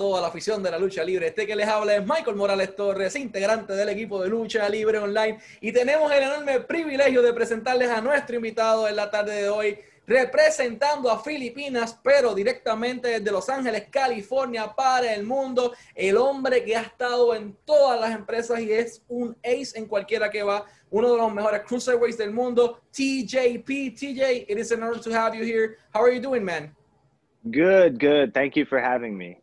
Toda la afición de la lucha libre. Este que les habla es Michael Morales Torres, integrante del equipo de lucha libre online. Y tenemos el enorme privilegio de presentarles a nuestro invitado en la tarde de hoy, representando a Filipinas, pero directamente desde Los Ángeles, California, para el mundo. El hombre que ha estado en todas las empresas y es un ace en cualquiera que va. Uno de los mejores cruiserweights del mundo, TJP. TJ, it is an honor to have you here. How are you doing, man? Good, good. Thank you for having me.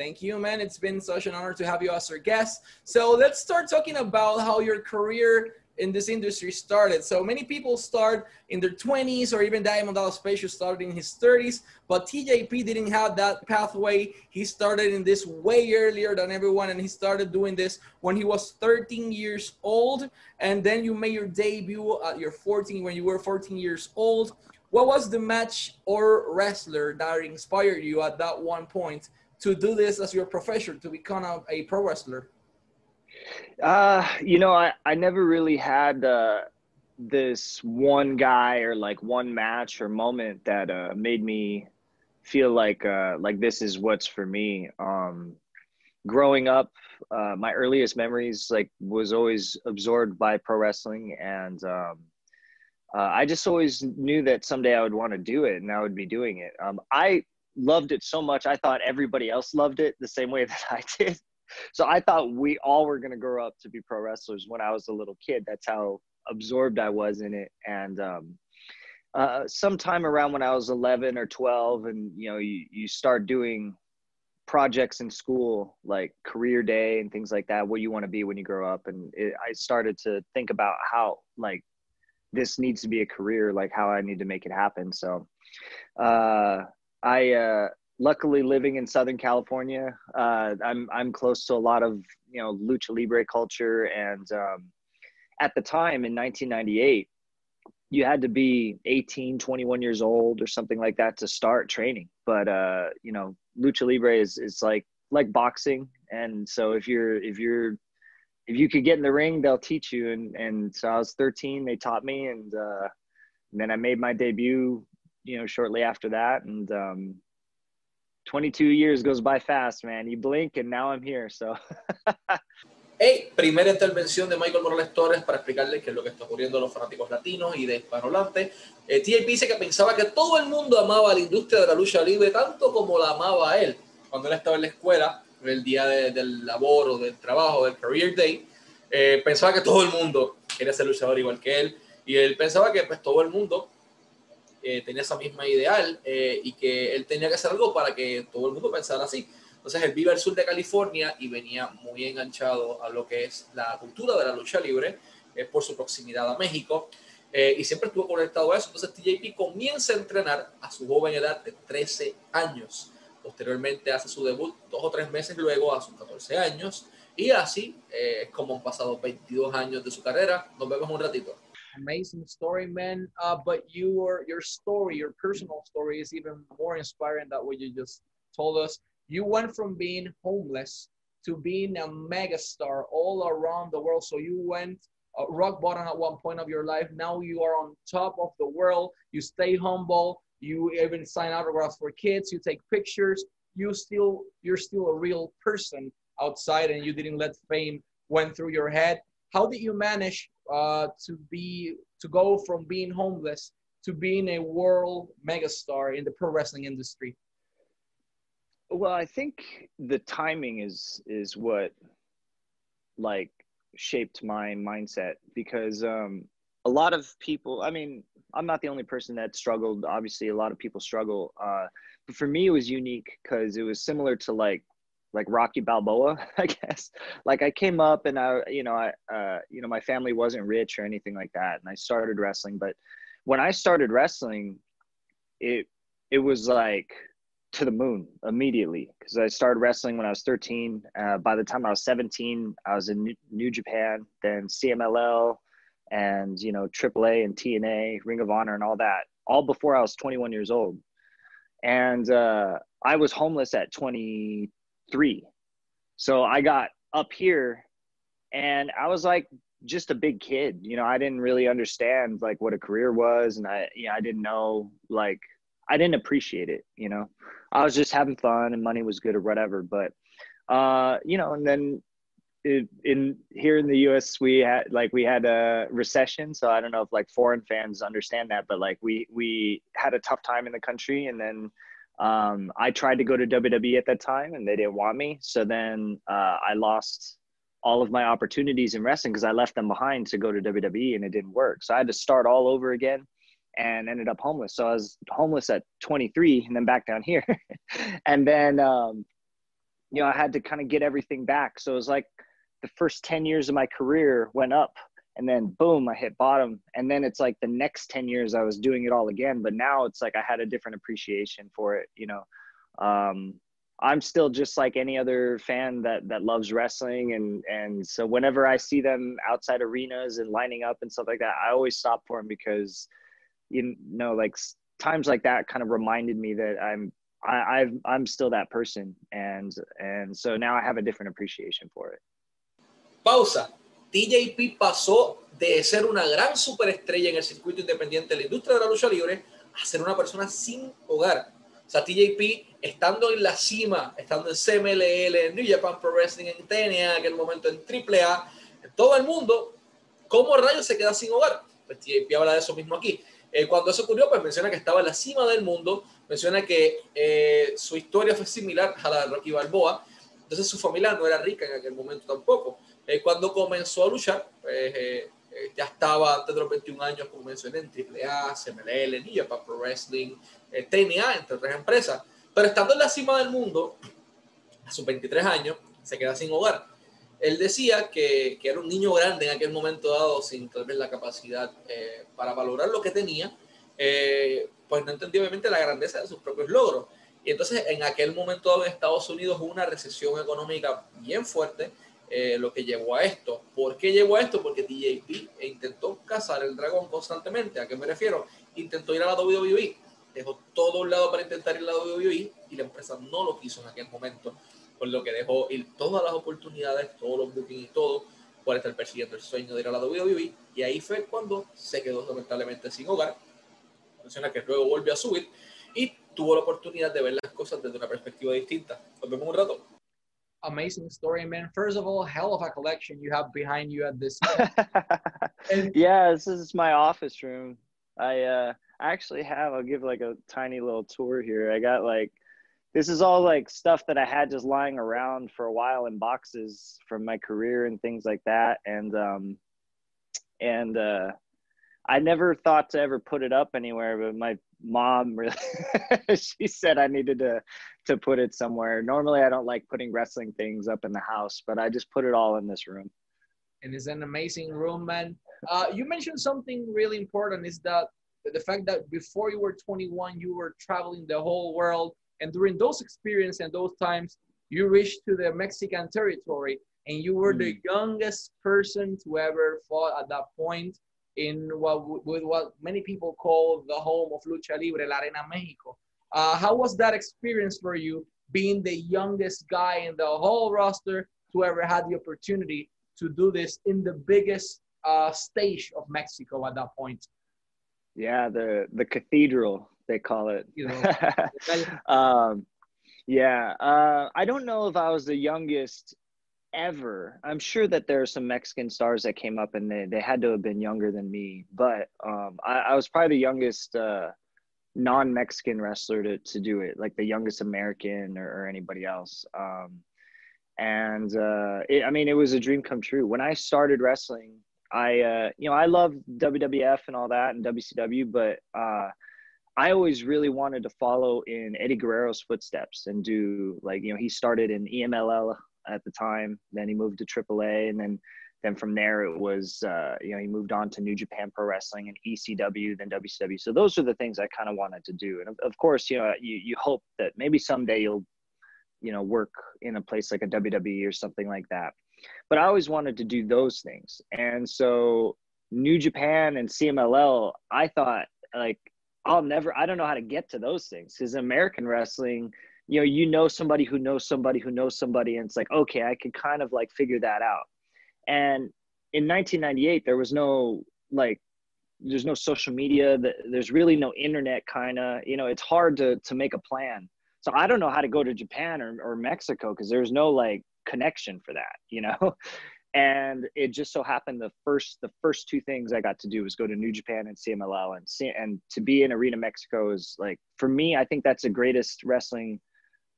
Thank you, man. It's been such an honor to have you as our guest. So let's start talking about how your career in this industry started. So many people start in their 20s or even Diamond Dallas Page started in his 30s, but TJP didn't have that pathway. He started in this way earlier than everyone, and he started doing this when he was 13 years old. And then you made your debut at your 14 when you were 14 years old. What was the match or wrestler that inspired you at that one point to do this as your profession, to become a, a pro wrestler? Uh, you know, I, I never really had uh, this one guy or like one match or moment that uh, made me feel like uh, like this is what's for me. Um, growing up, uh, my earliest memories like was always absorbed by pro wrestling and um, uh, I just always knew that someday I would want to do it and I would be doing it. Um, I loved it so much. I thought everybody else loved it the same way that I did. So I thought we all were going to grow up to be pro wrestlers when I was a little kid. That's how absorbed I was in it. And um, uh, sometime around when I was 11 or 12, and you know, you, you start doing projects in school like career day and things like that what you want to be when you grow up and it, i started to think about how like this needs to be a career like how i need to make it happen so uh, i uh, luckily living in southern california uh, i'm i'm close to a lot of you know lucha libre culture. And um, at the time in 1998 you had to be 18 21 years old or something like that to start training. But uh, you know lucha libre is is like like boxing. And so if you're if you're if you could get in the ring, they'll teach you. And and so I was 13, they taught me, and, uh, and then I made my debut, you know, shortly after that. And um, 22 years goes by fast, man. You blink, and now I'm here. So. Hey, primera intervención de Michael Morales Torres para explicarles qué es lo que está ocurriendo a los fanáticos latinos y de hispanohablantes. Eh, TJP dice que pensaba que todo el mundo amaba la industria de la lucha libre tanto como la amaba él. Cuando él estaba en la escuela, el día de, del labor o del trabajo, del career day, eh, pensaba que todo el mundo quería ser luchador igual que él y él pensaba que pues todo el mundo eh, tenía esa misma ideal eh, y que él tenía que hacer algo para que todo el mundo pensara así. Entonces él vive al sur de California y venía muy enganchado a lo que es la cultura de la lucha libre por su proximidad a México y siempre estuvo conectado a eso. Entonces TJP comienza a entrenar a su joven edad de 13 años. Posteriormente hace su debut dos o tres meses luego a sus 14 años. Y así eh, es como han pasado 22 años de su carrera. Nos vemos un ratito. Amazing story, man. Uh, but your your story, your personal story, is even more inspiring than what you just told us. You went from being homeless to being a megastar all around the world. So you went uh, rock bottom at one point of your life. Now you are on top of the world. You stay humble. You even sign autographs for kids. You take pictures. You still you're still a real person outside, and you didn't let fame went through your head. How did you manage uh, to be to go from being homeless to being a world megastar in the pro wrestling industry? Well, I think the timing is is what like shaped my mindset because um, a lot of people. I mean, I'm not the only person that struggled. Obviously, a lot of people struggle. Uh, but for me, it was unique because it was similar to like like Rocky Balboa, I guess. Like I came up and I, you know, I, uh, you know, my family wasn't rich or anything like that, and I started wrestling. But when I started wrestling, it it was like to the moon immediately because I started wrestling when I was 13. Uh, by the time I was 17, I was in New Japan, then CMLL, and you know AAA and TNA, Ring of Honor, and all that, all before I was 21 years old. And uh, I was homeless at 23. So I got up here, and I was like just a big kid. You know, I didn't really understand like what a career was, and I, you know, I didn't know like I didn't appreciate it. You know, I was just having fun and money was good or whatever. But uh, you know, and then it, in here in the U.S. we had like we had a recession, so I don't know if like foreign fans understand that, but like we we had a tough time in the country, and then um, I tried to go to WWE at that time, and they didn't want me. So then uh, I lost all of my opportunities in wrestling because I left them behind to go to WWE, and it didn't work. So I had to start all over again, and ended up homeless. So I was homeless at 23, and then back down here, and then um, you know I had to kind of get everything back. So it was like the first 10 years of my career went up and then boom i hit bottom and then it's like the next 10 years i was doing it all again but now it's like i had a different appreciation for it you know um, i'm still just like any other fan that that loves wrestling and and so whenever i see them outside arenas and lining up and stuff like that i always stop for them because you know like times like that kind of reminded me that i'm I, I've, I'm still that person, and and so now I have a different appreciation for it. Pausa. TJP pasó de ser una gran superestrella en el circuito independiente de la industria de la lucha libre a ser una persona sin hogar. O sea, TJP estando en la cima, estando en CMLL, en New Japan Pro Wrestling, en TNA, en aquel momento en AAA, en todo el mundo, ¿cómo rayos se queda sin hogar? Pues TJP habla de eso mismo aquí. Eh, cuando eso ocurrió, pues menciona que estaba en la cima del mundo, menciona que eh, su historia fue similar a la de Rocky Balboa, entonces su familia no era rica en aquel momento tampoco. Eh, cuando comenzó a luchar, pues, eh, eh, ya estaba antes de los 21 años, como mencioné, en AAA, CMLL, New Japan Pro Wrestling, TNA, entre otras empresas. Pero estando en la cima del mundo, a sus 23 años, se queda sin hogar. Él decía que, que era un niño grande en aquel momento dado, sin tal vez la capacidad para valorar lo que tenía, pues no entendía obviamente la grandeza de sus propios logros. Y entonces en aquel momento en Estados Unidos hubo una recesión económica bien fuerte eh, lo que llevó a esto. ¿Por qué llevó a esto? Porque TJP intentó cazar el dragón constantemente. ¿A qué me refiero? Intentó ir a la WWE, dejó todo un lado para intentar ir a la WWE y la empresa no lo quiso en aquel momento, por lo que dejó ir todas las oportunidades, todos los bookings y todo, por estar persiguiendo el sueño de ir a la WWE. Y ahí fue cuando se quedó lamentablemente sin hogar. Menciona que luego volvió a subir y tuvo la oportunidad de ver las cosas desde una perspectiva distinta. Nos vemos un rato. amazing story, man. First of all, hell of a collection you have behind you at this. yeah, this is my office room. I uh I actually have. I'll give like a tiny little tour here. I got like this is all like stuff that I had just lying around for a while in boxes from my career and things like that. And um and uh I never thought to ever put it up anywhere, but my mom really she said I needed to to put it somewhere. Normally I don't like putting wrestling things up in the house, but I just put it all in this room. And it's an amazing room, man. Uh, you mentioned something really important is that the fact that before you were 21, you were traveling the whole world. And during those experiences and those times, you reached to the Mexican territory and you were mm. the youngest person to ever fought at that point in what with what many people call the home of lucha libre, la Arena Mexico. Uh, how was that experience for you, being the youngest guy in the whole roster to ever had the opportunity to do this in the biggest uh, stage of Mexico at that point? Yeah, the the cathedral they call it. You know, um, yeah, uh, I don't know if I was the youngest ever. I'm sure that there are some Mexican stars that came up and they, they had to have been younger than me, but um, I, I, was probably the youngest uh, non-Mexican wrestler to, to do it, like the youngest American or, or anybody else. Um, and uh, it, I mean, it was a dream come true. When I started wrestling, I, uh, you know, I love WWF and all that and WCW, but uh, I always really wanted to follow in Eddie Guerrero's footsteps and do like, you know, he started in EMLL at the time. Then he moved to AAA, and then then from there it was uh, you know he moved on to New Japan Pro Wrestling and ECW, then WCW. So those are the things I kind of wanted to do, and of, of course you know you you hope that maybe someday you'll you know work in a place like a WWE or something like that. But I always wanted to do those things, and so New Japan and CMLL, I thought like I'll never I don't know how to get to those things because American wrestling you know you know somebody who knows somebody who knows somebody and it's like okay i could kind of like figure that out and in 1998 there was no like there's no social media there's really no internet kind of you know it's hard to to make a plan So I don't know how to go to Japan or, or Mexico because there's no like connection for that, you know? and it just so happened the first the first two things I got to do was go to New Japan and CMLL and see, and to be in Arena Mexico is like for me I think that's the greatest wrestling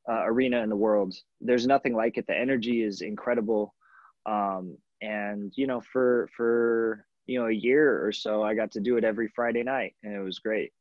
uh, arena in the world. There's nothing like it. The energy is incredible, um, and you know for for you know a year or so I got to do it every Friday night and it was great.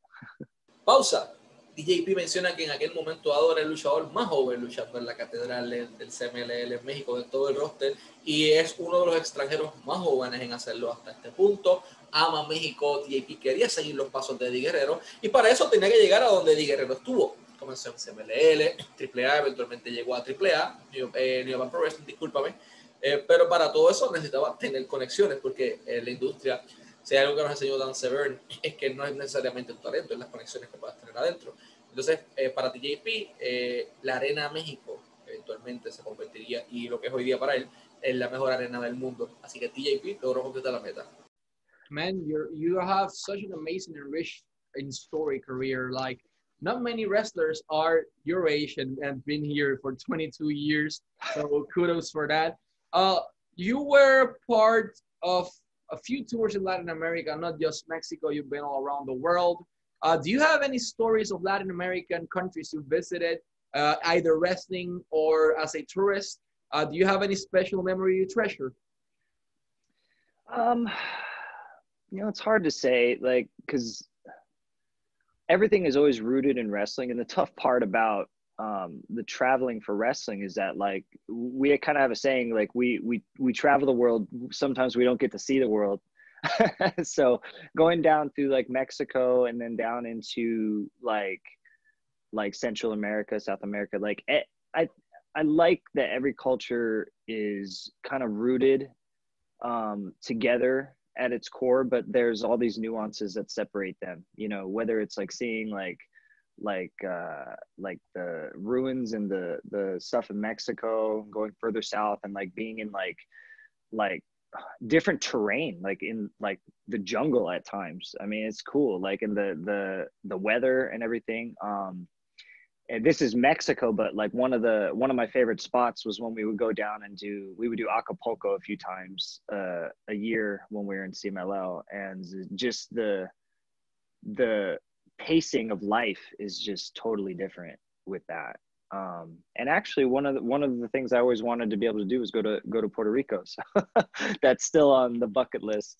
Pausa. DJP menciona que en aquel momento dado era el luchador más joven luchando en la catedral del CMLL en México de todo el roster y es uno de los extranjeros más jóvenes en hacerlo hasta este punto. Ama México, DJP quería seguir los pasos de Eddie Guerrero y para eso tenía que llegar a donde Eddie Guerrero estuvo. Comenzó en CMLL, AAA, eventualmente llegó a AAA, New, eh, New Pro Wrestling, discúlpame, eh, pero para todo eso necesitaba tener conexiones porque en la industria si hay algo que nos enseñó Dan Severn, es que no es necesariamente un talento, es las conexiones que puedas tener adentro. Entonces, eh, para TJP, eh, la Arena México eventualmente se convertiría, y lo que es hoy día para él, en la mejor arena del mundo. Así que TJP logró completar la meta. Man, you you have such an amazing and rich in story career. Like, not many wrestlers are your age and, and been here for 22 years. So kudos for that. Uh, you were part of a few tours in Latin America, not just Mexico. You've been all around the world. Uh, do you have any stories of Latin American countries you visited, uh, either wrestling or as a tourist? Uh, do you have any special memory you treasure? Um, you know, it's hard to say, like, because everything is always rooted in wrestling, and the tough part about um, the traveling for wrestling is that like we kind of have a saying like we we we travel the world sometimes we don't get to see the world. So going down through like mexico and then down into like like central america south america like i i like that every culture is kind of rooted um together at its core but there's all these nuances that separate them you know whether it's like seeing like like uh like the ruins and the the stuff in Mexico going further south and like being in like like different terrain like in like the jungle at times. I mean it's cool like in the the the weather and everything um and this is mexico but like one of the one of my favorite spots was when we would go down and do we would do acapulco a few times uh a year when we were in cmll and just the the pacing of life is just totally different with that. Um, and actually, one of the, one of the things I always wanted to be able to do was go to go to Puerto Rico. So that's still on the bucket list.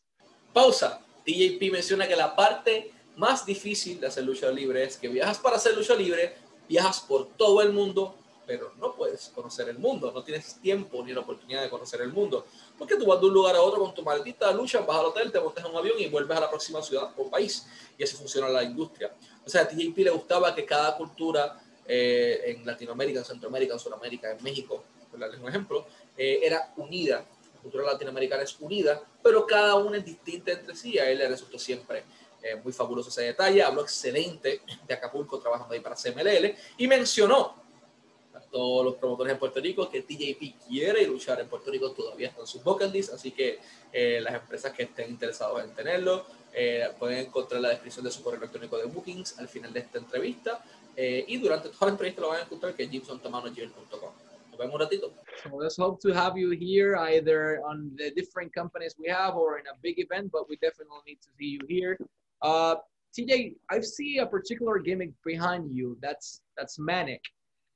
Pausa. TJP menciona que la parte más difícil de hacer lucha libre es que viajas para hacer lucha libre, viajas por todo el mundo, pero no puedes conocer el mundo, no tienes tiempo ni la oportunidad de conocer el mundo, porque tú vas de un lugar a otro con tu maldita lucha, vas al hotel, te montas en un avión y vuelves a la próxima ciudad o país, y así funciona la industria. O sea, a TJP le gustaba que cada cultura eh, en Latinoamérica, en Centroamérica, en Sudamérica, en México, por darles un ejemplo, eh, era unida. La cultura latinoamericana es unida, pero cada una es distinta entre sí. A él le resultó siempre eh, muy fabuloso ese detalle. Habló excelente de Acapulco trabajando ahí para CMLL y mencionó a todos los promotores en Puerto Rico que TJP quiere luchar en Puerto Rico todavía están sus bucket así que las empresas que estén interesadas en tenerlo eh, pueden encontrar la descripción de su correo electrónico de bookings al final de esta entrevista. Eh, y durante toda la entrevista lo van a encontrar que es ratito. So let's hope to have you here either on the different companies we have or in a big event, but we definitely need to see you here. Uh, TJ, I see a particular gimmick behind you. That's that's Manik.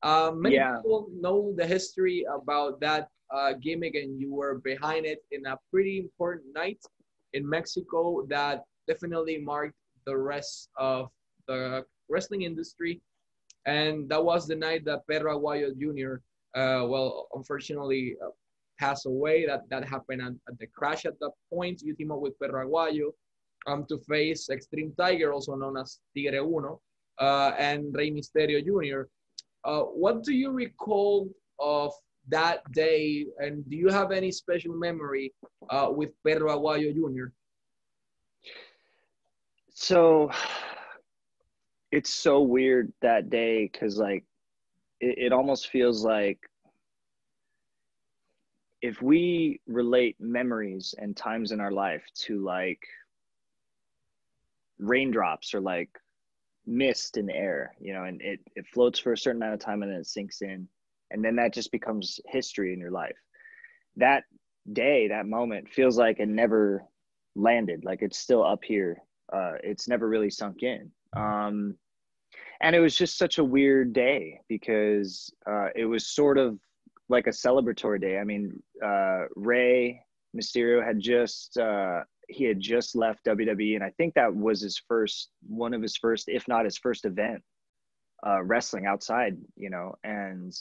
Uh, many yeah. people know the history about that uh, gimmick, and you were behind it in a pretty important night in Mexico that definitely marked the rest of the wrestling industry. And that was the night that Perro Aguayo Jr., uh, well, unfortunately uh, passed away. That, that happened at, at, the crash at that point. You team up with Perro Aguayo um, to face Extreme Tiger, also known as Tigre Uno, uh, and Rey Mysterio Jr. Uh, what do you recall of that day? And do you have any special memory uh, with Perro Aguayo Jr.? So it's so weird that day because, like, it, it almost feels like if we relate memories and times in our life to like raindrops or like mist in the air, you know, and it, it floats for a certain amount of time and then it sinks in. And then that just becomes history in your life. That day, that moment feels like it never landed, like it's still up here. Uh, it's never really sunk in. Um, and it was just such a weird day because uh, it was sort of like a celebratory day. I mean, uh, Rey Mysterio had just uh, he had just left WWE, and I think that was his first one of his first, if not his first event, uh, wrestling outside. You know, and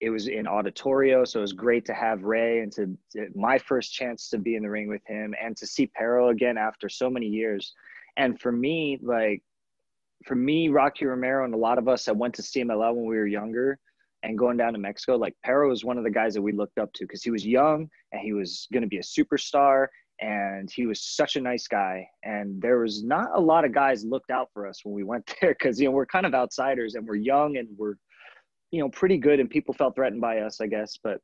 it was in auditorio, so it was great to have Rey and to, to my first chance to be in the ring with him and to see Perro again after so many years. And for me, like for me, Rocky Romero and a lot of us that went to CMLL when we were younger and going down to Mexico, like Perro was one of the guys that we looked up to because he was young and he was going to be a superstar and he was such a nice guy. And there was not a lot of guys looked out for us when we went there because, you know, we're kind of outsiders and we're young and we're, you know, pretty good and people felt threatened by us, I guess. But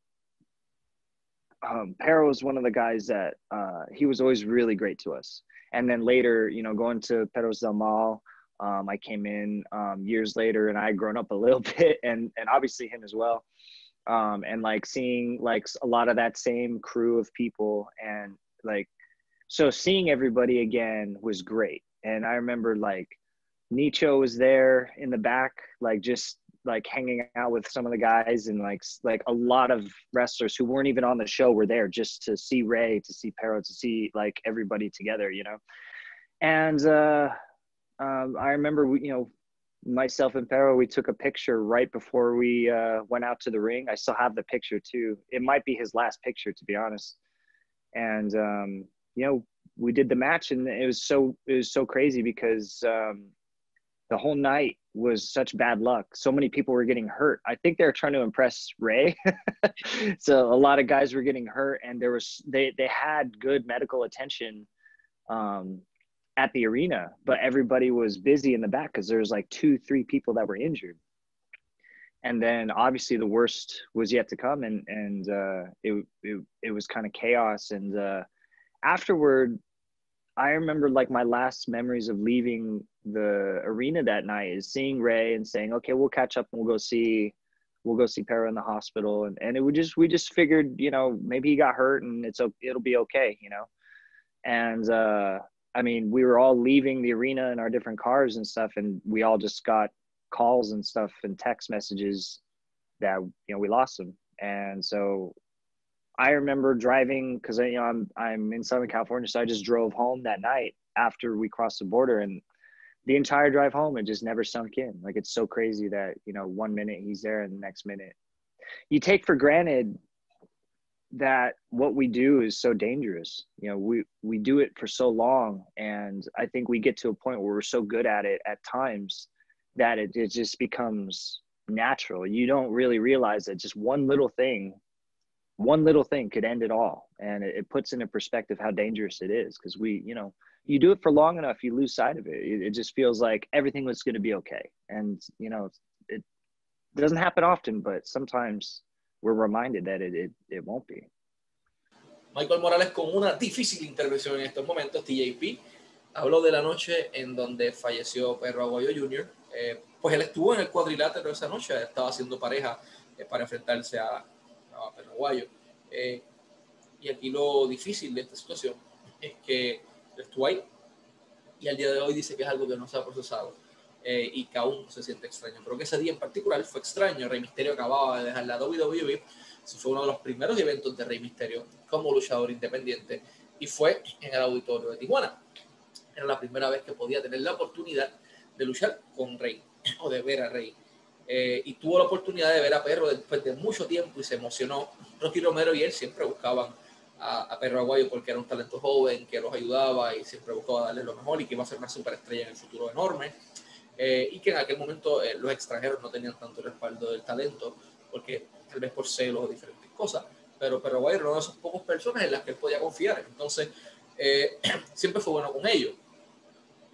um, was one of the guys that uh, he was always really great to us. And then later, you know, going to Perros del Mal, um, I came in um, years later and I had grown up a little bit and, and obviously him as well. Um, and like seeing like a lot of that same crew of people and like, so seeing everybody again was great. And I remember like Nicho was there in the back, like just like hanging out with some of the guys and like like a lot of wrestlers who weren't even on the show were there just to see Rey to see Perro, to see like everybody together, you know. And uh um, I remember, we, you know, myself and Perro, we took a picture right before we uh, went out to the ring. I still have the picture too. It might be his last picture, to be honest. And um, you know, we did the match, and it was so it was so crazy because um, the whole night was such bad luck. So many people were getting hurt. I think they were trying to impress Rey so a lot of guys were getting hurt, and there was they they had good medical attention um, at the arena, but everybody was busy in the back because there was like two, three people that were injured. And then obviously the worst was yet to come, and and uh, it, it it was kind of chaos. And uh, afterward, I remember like my last memories of leaving the arena that night is seeing Rey and saying, "Okay, we'll catch up and we'll go see, we'll go see Perro in the hospital." And and it would just we just figured, you know, maybe he got hurt and it's it'll be okay, you know. And uh, I mean, we were all leaving the arena in our different cars and stuff, and we all just got calls and stuff and text messages that you know we lost him. And so I remember driving because you know I'm I'm in Southern California, so I just drove home that night after we crossed the border, and the entire drive home it just never sunk in. Like it's so crazy that you know one minute he's there and the next minute you take for granted that what we do is so dangerous. You know, we we do it for so long, and I think we get to a point where we're so good at it at times that it, it just becomes natural. You don't really realize that just one little thing, one little thing could end it all, and it, it puts into perspective how dangerous it is. Because we, you know, you do it for long enough, you lose sight of it. It, it just feels like everything was going to be okay, and you know, it doesn't happen often, but sometimes we're reminded that it, it, it won't be. Michael Morales con una difícil intervención en estos momentos, TJP, habló de la noche en donde falleció Perro Aguayo Jr., eh, pues él estuvo en el cuadrilátero esa noche, estaba haciendo pareja eh, para enfrentarse a, a Perro Aguayo. Eh, y aquí lo difícil de esta situación es que estuvo ahí y al día de hoy dice que es algo que no se ha procesado y que aún se siente extraño. Pero que ese día en particular fue extraño. Rey Misterio acababa de dejar la WWE. Ese fue uno de los primeros eventos de Rey Misterio como luchador independiente y fue en el auditorio de Tijuana. Era la primera vez que podía tener la oportunidad de luchar con Rey o de ver a Rey. Eh, y tuvo la oportunidad de ver a Perro después de mucho tiempo y se emocionó. Rocky Romero y él siempre buscaban a, a, Perro Aguayo porque era un talento joven que los ayudaba y siempre buscaba darle lo mejor y que iba a ser una superestrella en el futuro enorme. Eh, y que en aquel momento eh, los extranjeros no tenían tanto respaldo del talento, porque tal vez por celos o diferentes cosas, pero, pero bueno, era uno de esos pocos personas en las que él podía confiar, entonces eh, siempre fue bueno con ellos.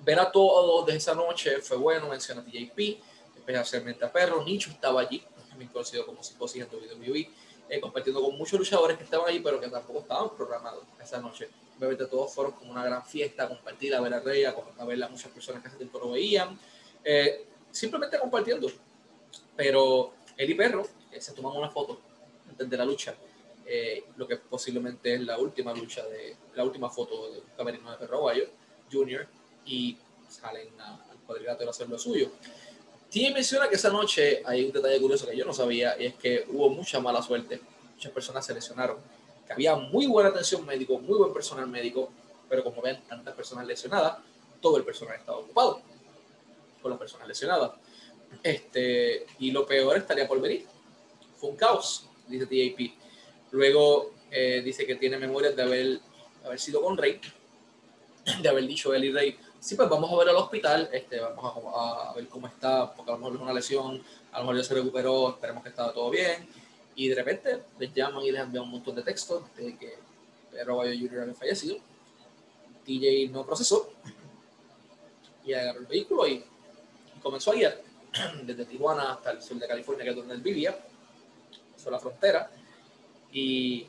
Ver a todos de esa noche fue bueno, menciona a TJP, especialmente a Perro, Nicho estaba allí, también conocido como Psicosis en WWE, eh, compartiendo con muchos luchadores que estaban allí, pero que tampoco estaban programados esa noche. Obviamente todos fueron como una gran fiesta, compartir, a ver a Rey, a ver a muchas personas que hace tiempo no veían, eh, simplemente compartiendo. Pero él y Perro eh, se toman una foto antes de la lucha, eh, lo que posiblemente es la última lucha, de la última foto de camerino de Perro Aguayo Jr. y salen al cuadrilátero a hacer lo suyo. Tiene menciona que esa noche hay un detalle curioso que yo no sabía y es que hubo mucha mala suerte. Muchas personas se lesionaron. Que había muy buena atención médico, muy buen personal médico, pero como ven, tantas personas lesionadas, todo el personal estaba ocupado con las personas lesionadas. Este, y lo peor estaría por venir. Fue un caos, dice TAP. Luego eh, dice que tiene memorias de haber, haber sido con Rey, de haber dicho él y Rey, sí, pues vamos a ver al hospital, este, vamos a, ver cómo está, porque a lo mejor es una lesión, a lo mejor ya se recuperó, esperemos que estaba todo bien. Y de repente les llaman y les envían un montón de textos de que Pedro Bayo Jr. había fallecido. TJ no procesó y agarró el vehículo y comenzó a guiar desde Tijuana hasta el sur de California, que es donde él vivía, sobre la frontera, y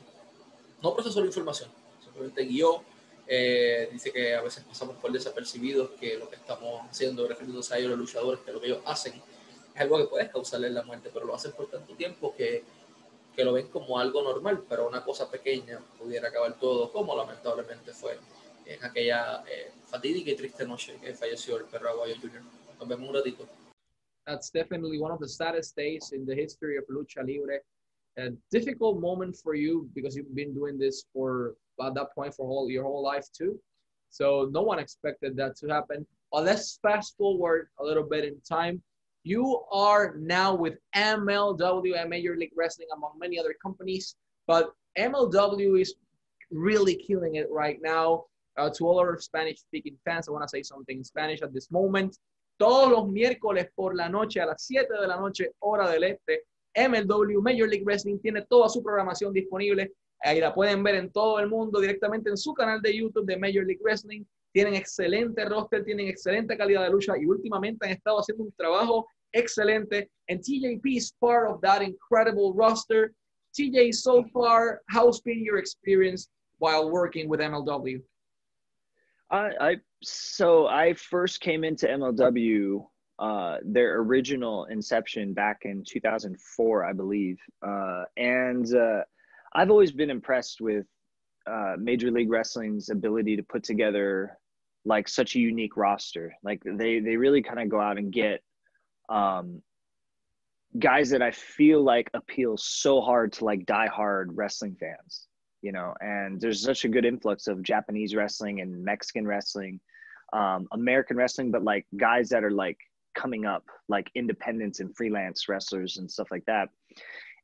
no procesó la información, simplemente guió. Eh, dice que a veces pasamos por desapercibidos que lo que estamos haciendo, refiriéndose a ellos, los luchadores, que lo que ellos hacen es algo que puede causarle la muerte, pero lo hacen por tanto tiempo que, que lo ven como algo normal, pero una cosa pequeña pudiera acabar todo, como lamentablemente fue en aquella eh, fatídica y triste noche que falleció el perro Aguayo Jr. Nos vemos un ratito. That's definitely one of the saddest days in the history of Lucha Libre. A difficult moment for you because you've been doing this for at that point for whole, your whole life too. So no one expected that to happen. But let's fast forward a little bit in time. You are now with MLW and Major League Wrestling, among many other companies. But MLW is really killing it right now. Uh, to all our Spanish speaking fans, I want to say something in Spanish at this moment. Todos los miércoles por la noche a las 7 de la noche, hora del este, MLW Major League Wrestling tiene toda su programación disponible. Ahí la pueden ver en todo el mundo directamente en su canal de YouTube de Major League Wrestling. Tienen excelente roster, tienen excelente calidad de lucha y últimamente han estado haciendo un trabajo excelente. And TJP is part of that incredible roster. TJ, so far, how's been your experience while working with MLW? I, I so I first came into MLW uh, their original inception back in 2004, I believe, uh, and uh, I've always been impressed with uh, Major League Wrestling's ability to put together like such a unique roster. Like they they really kind of go out and get um, guys that I feel like appeal so hard to like diehard wrestling fans you know, and there's such a good influx of Japanese wrestling and Mexican wrestling, um, American wrestling, but like guys that are like coming up, like independents and freelance wrestlers and stuff like that.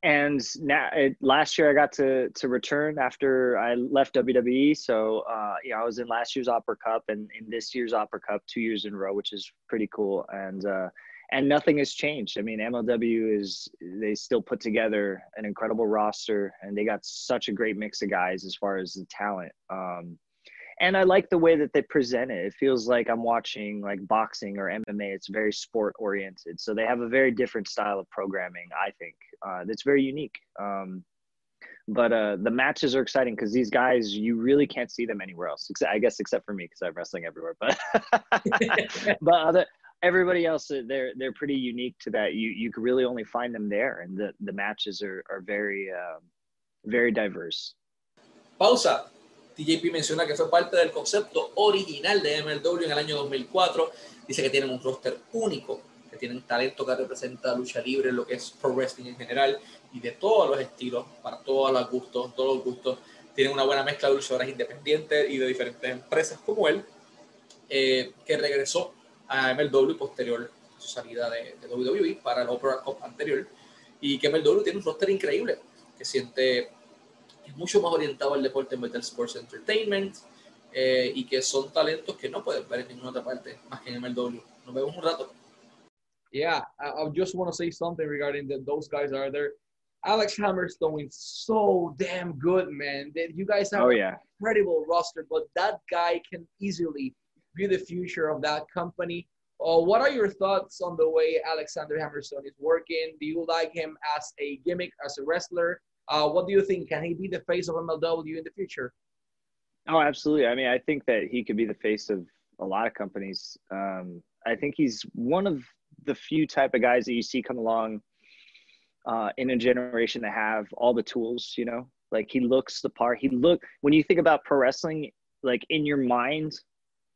And now, it, last year I got to to return after I left WWE. So, uh, you know, I was in last year's Opera Cup and in this year's Opera Cup two years in a row, which is pretty cool. And uh, and nothing has changed. I mean, MLW is they still put together an incredible roster, and they got such a great mix of guys as far as the talent. Um, and I like the way that they present it. It feels like I'm watching like boxing or MMA. It's very sport oriented, so they have a very different style of programming. I think uh, that's very unique. Um, but uh, the matches are exciting because these guys you really can't see them anywhere else. I guess except for me because I'm wrestling everywhere. But but other everybody else uh, they're they're pretty unique to that. You you could really only find them there, and the the matches are are very um, very diverse. Pausa. TJP menciona que fue parte del concepto original de MLW en el año 2004. Dice que tienen un roster único, que tienen talento que representa lucha libre, lo que es pro wrestling en general y de todos los estilos, para todos los gustos, todos los gustos. Tienen una buena mezcla de luchadoras independientes y de diferentes empresas como él, eh, que regresó a MLW posterior a su salida de, WWE para el Opera Cup anterior y que MLW tiene un roster increíble que siente mucho más orientado al deporte Metal Sports Entertainment eh, y que son talentos que no puedes ver en ninguna otra parte más que en MLW. Nos vemos un rato. Yeah, I, I just want to say something regarding that those guys are there. Alex Hammerstone is so damn good, man. That you guys have oh, yeah. incredible roster, but that guy can easily be the future of that company. Uh, what are your thoughts on the way Alexander Hammerstone is working? Do you like him as a gimmick, as a wrestler? Uh, what do you think? Can he be the face of MLW in the future? Oh, absolutely. I mean, I think that he could be the face of a lot of companies. Um, I think he's one of the few type of guys that you see come along uh, in a generation that have all the tools. You know, like he looks the part. He look when you think about pro wrestling, like in your mind,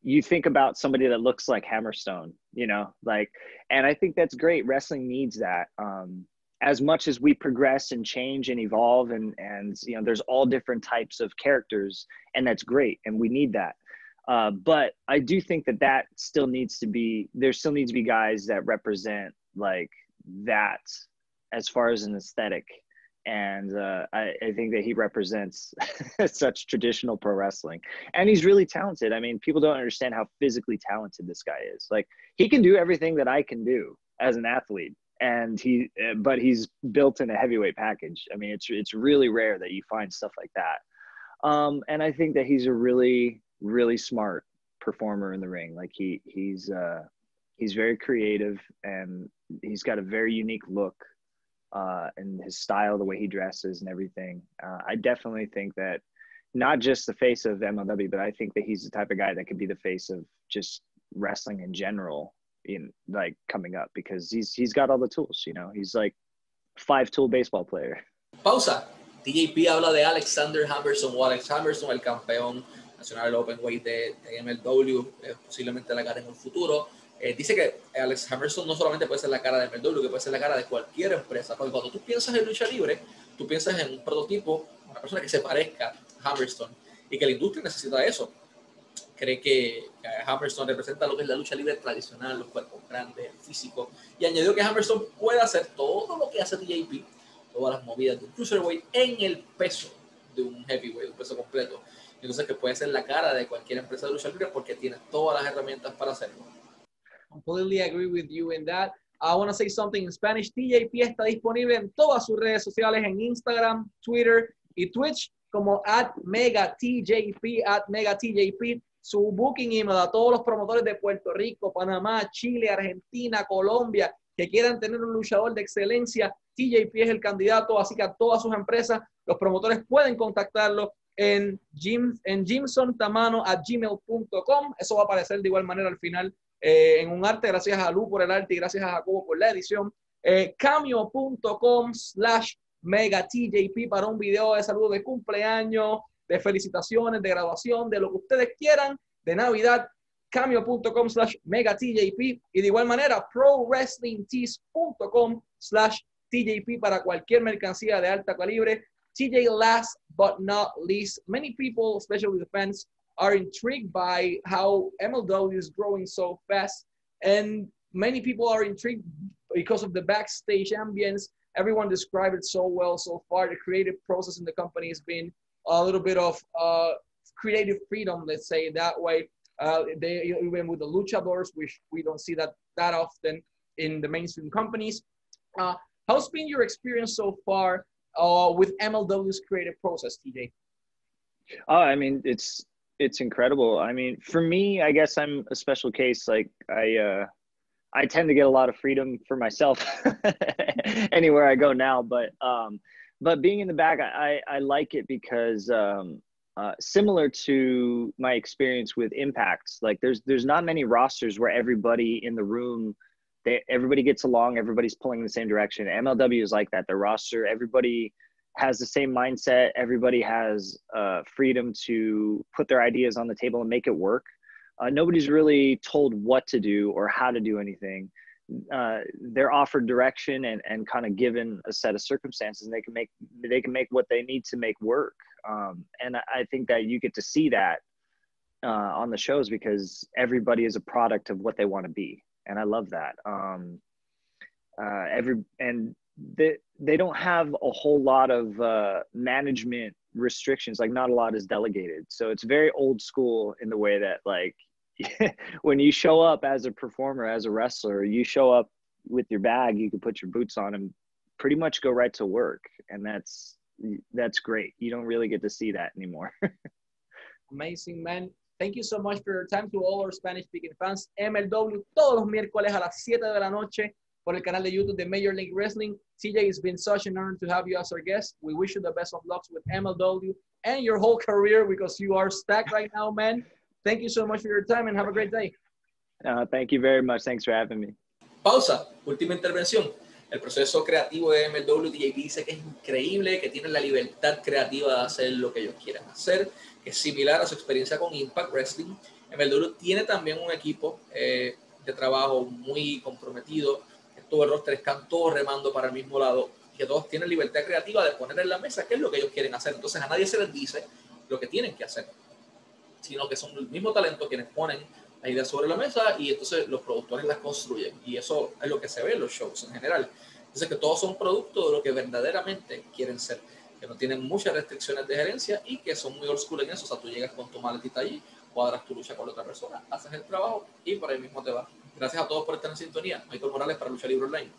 you think about somebody that looks like Hammerstone. You know, like, and I think that's great. Wrestling needs that. Um, as much as we progress and change and evolve and and you know there's all different types of characters and that's great and we need that uh, but I do think that that still needs to be there. Still needs to be guys that represent like that as far as an aesthetic, and uh, I, I think that he represents such traditional pro wrestling, and he's really talented. I mean, people don't understand how physically talented this guy is. Like he can do everything that I can do as an athlete, and he but he's built in a heavyweight package. I mean, it's it's really rare that you find stuff like that. Um, and I think that he's a really really smart performer in the ring. Like he he's uh, he's very creative and he's got a very unique look uh, and his style, the way he dresses and everything. Uh, I definitely think that not just the face of MLW, but I think that he's the type of guy that could be the face of just wrestling in general in like coming up because he's he's got all the tools, you know. He's like five tool baseball player. Pausa. TJP habla de Alexander Hammerson o Alex Hammerson, el campeón nacional Open Weight de, MLW, eh, posiblemente la cara en un futuro. Eh, dice que Alex Hammerson no solamente puede ser la cara de MLW, que puede ser la cara de cualquier empresa, porque cuando tú piensas en lucha libre, tú piensas en un prototipo, una persona que se parezca a Hammerstone y que la industria necesita eso. Cree que, Hammerstone representa lo que es la lucha libre tradicional, los cuerpos grandes, el físico, y añadió que Hammerstone puede hacer todo lo que hace TJP, todas las movidas de un cruiserweight en el peso de un heavyweight, un peso completo. Entonces que puede ser la cara de cualquier empresa de lucha libre porque tiene todas las herramientas para hacerlo. Completely agree with you in that. I want to say something in Spanish. TJP está disponible en todas sus redes sociales, en Instagram, Twitter y Twitch, como at megatjp, at megatjp. Su booking email a todos los promotores de Puerto Rico, Panamá, Chile, Argentina, Colombia, que quieran tener un luchador de excelencia, TJP es el candidato, así que a todas sus empresas, los promotores pueden contactarlo en, Jim, en gmail.com. Eso va a aparecer de igual manera al final eh, en un arte. Gracias a Lu por el arte y gracias a Jacobo por la edición. Eh, cameo.com slash megatjp para un video de saludo de cumpleaños, de felicitaciones, de graduación, de lo que ustedes quieran, de Navidad. Cameo.com slash megatjp y de igual manera prowrestlingtees.com slash TJP para cualquier mercancía de alta calibre. TJ, last but not least, many people, especially the fans, are intrigued by how MLW is growing so fast. And many people are intrigued because of the backstage ambience. Everyone described it so well so far. The creative process in the company has been a little bit of uh, creative freedom, let's say that way. Uh, they even with the luchadors, which we don't see that that often in the mainstream companies. Uh, how's been your experience so far uh, with MLW's creative process, TJ? Oh, I mean, it's it's incredible. I mean, for me, I guess I'm a special case. Like I, uh, I tend to get a lot of freedom for myself anywhere I go now. But um, but being in the back, I I, I like it because um, uh, similar to my experience with impacts like there's there's not many rosters where everybody in the room they everybody gets along everybody's pulling in the same direction mlw is like that the roster everybody has the same mindset everybody has uh, freedom to put their ideas on the table and make it work uh, nobody's really told what to do or how to do anything uh, they're offered direction and, and kind of given a set of circumstances and they can make they can make what they need to make work um, and i think that you get to see that uh, on the shows because everybody is a product of what they want to be and I love that. Um, uh, every and they they don't have a whole lot of uh, management restrictions. Like not a lot is delegated, so it's very old school in the way that like when you show up as a performer, as a wrestler, you show up with your bag, you can put your boots on and pretty much go right to work, and that's that's great. You don't really get to see that anymore. Amazing, man. Thank you so much for your time to all our Spanish speaking fans. MLW todos los miércoles a las 7 de la noche por el canal de YouTube de Major League Wrestling. TJ, it's been such an honor to have you as our guest. We wish you the best of luck with MLW and your whole career because you are stacked right now, man. Thank you so much for your time and have a great day. Uh, thank you very much. Thanks for having me. Pausa, última intervención. El proceso creativo de MLW TJP dice que es increíble, que tienen la libertad creativa de hacer lo que ellos quieran hacer, que es similar a su experiencia con Impact Wrestling. MLW tiene también un equipo eh, de trabajo muy comprometido, que todo el roster están todos remando para el mismo lado, que todos tienen libertad creativa de poner en la mesa qué es lo que ellos quieren hacer. Entonces a nadie se les dice lo que tienen que hacer, sino que son el mismo talento quienes ponen la idea sobre la mesa y entonces los productores las construyen. Y eso es lo que se ve en los shows en general. Entonces que todos son producto de lo que verdaderamente quieren ser, que no tienen muchas restricciones de gerencia y que son muy old school en eso. O sea, tú llegas con tu maletita allí, cuadras tu lucha con la otra persona, haces el trabajo y por ahí mismo te vas. Gracias a todos por estar en sintonía. Michael Morales para Lucha Libre Online.